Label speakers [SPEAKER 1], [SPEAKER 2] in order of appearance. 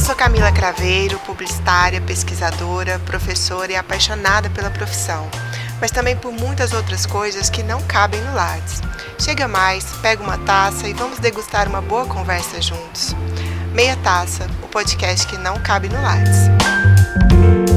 [SPEAKER 1] Eu sou Camila Craveiro, publicitária, pesquisadora, professora e apaixonada pela profissão, mas também por muitas outras coisas que não cabem no Lattes. Chega mais, pega uma taça e vamos degustar uma boa conversa juntos. Meia Taça, o podcast que não cabe no Lattes.